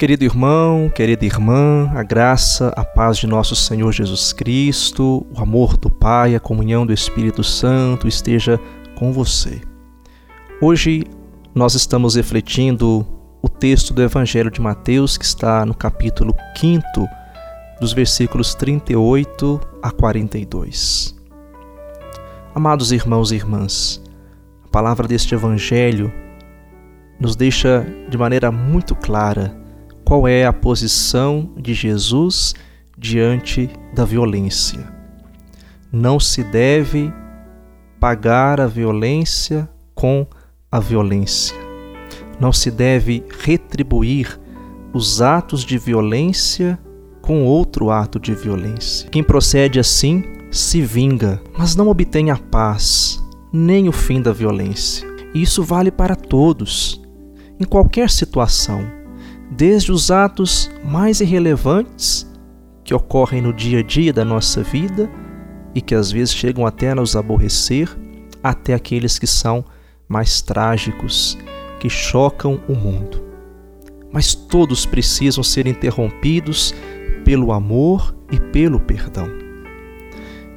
Querido irmão, querida irmã, a graça, a paz de nosso Senhor Jesus Cristo, o amor do Pai, a comunhão do Espírito Santo esteja com você. Hoje nós estamos refletindo o texto do Evangelho de Mateus, que está no capítulo 5, dos versículos 38 a 42. Amados irmãos e irmãs, a palavra deste Evangelho nos deixa de maneira muito clara qual é a posição de Jesus diante da violência. Não se deve pagar a violência com a violência. Não se deve retribuir os atos de violência com outro ato de violência. Quem procede assim se vinga, mas não obtém a paz, nem o fim da violência. E isso vale para todos, em qualquer situação desde os atos mais irrelevantes que ocorrem no dia a dia da nossa vida e que às vezes chegam até a nos aborrecer, até aqueles que são mais trágicos, que chocam o mundo. Mas todos precisam ser interrompidos pelo amor e pelo perdão.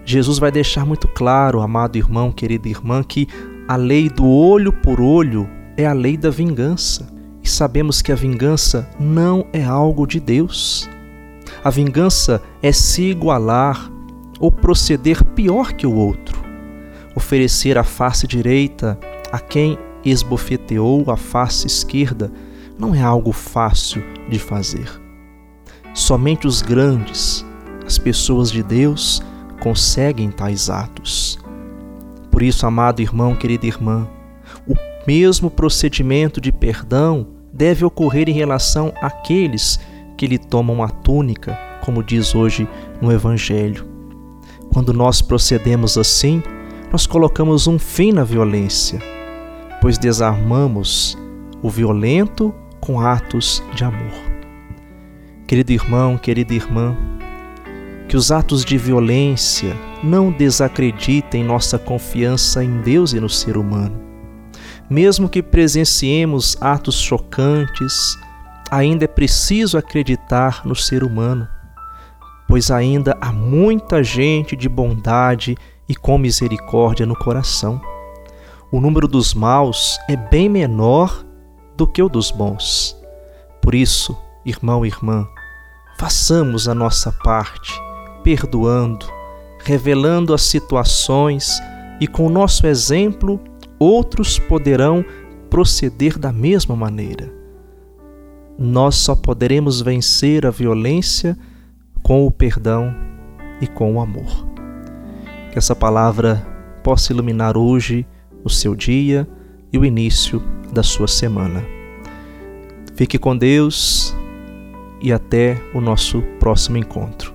Jesus vai deixar muito claro, amado irmão, querida irmã, que a lei do olho por olho é a lei da vingança e sabemos que a vingança não é algo de Deus. A vingança é se igualar ou proceder pior que o outro, oferecer a face direita a quem esbofeteou a face esquerda não é algo fácil de fazer. Somente os grandes, as pessoas de Deus, conseguem tais atos. Por isso, amado irmão, querida irmã, o mesmo procedimento de perdão deve ocorrer em relação àqueles que lhe tomam a túnica, como diz hoje no Evangelho. Quando nós procedemos assim, nós colocamos um fim na violência, pois desarmamos o violento com atos de amor. Querido irmão, querida irmã, que os atos de violência não desacreditem nossa confiança em Deus e no ser humano mesmo que presenciemos atos chocantes, ainda é preciso acreditar no ser humano, pois ainda há muita gente de bondade e com misericórdia no coração. O número dos maus é bem menor do que o dos bons. Por isso, irmão e irmã, façamos a nossa parte, perdoando, revelando as situações e com o nosso exemplo outros poderão proceder da mesma maneira. Nós só poderemos vencer a violência com o perdão e com o amor. Que essa palavra possa iluminar hoje o seu dia e o início da sua semana. Fique com Deus e até o nosso próximo encontro.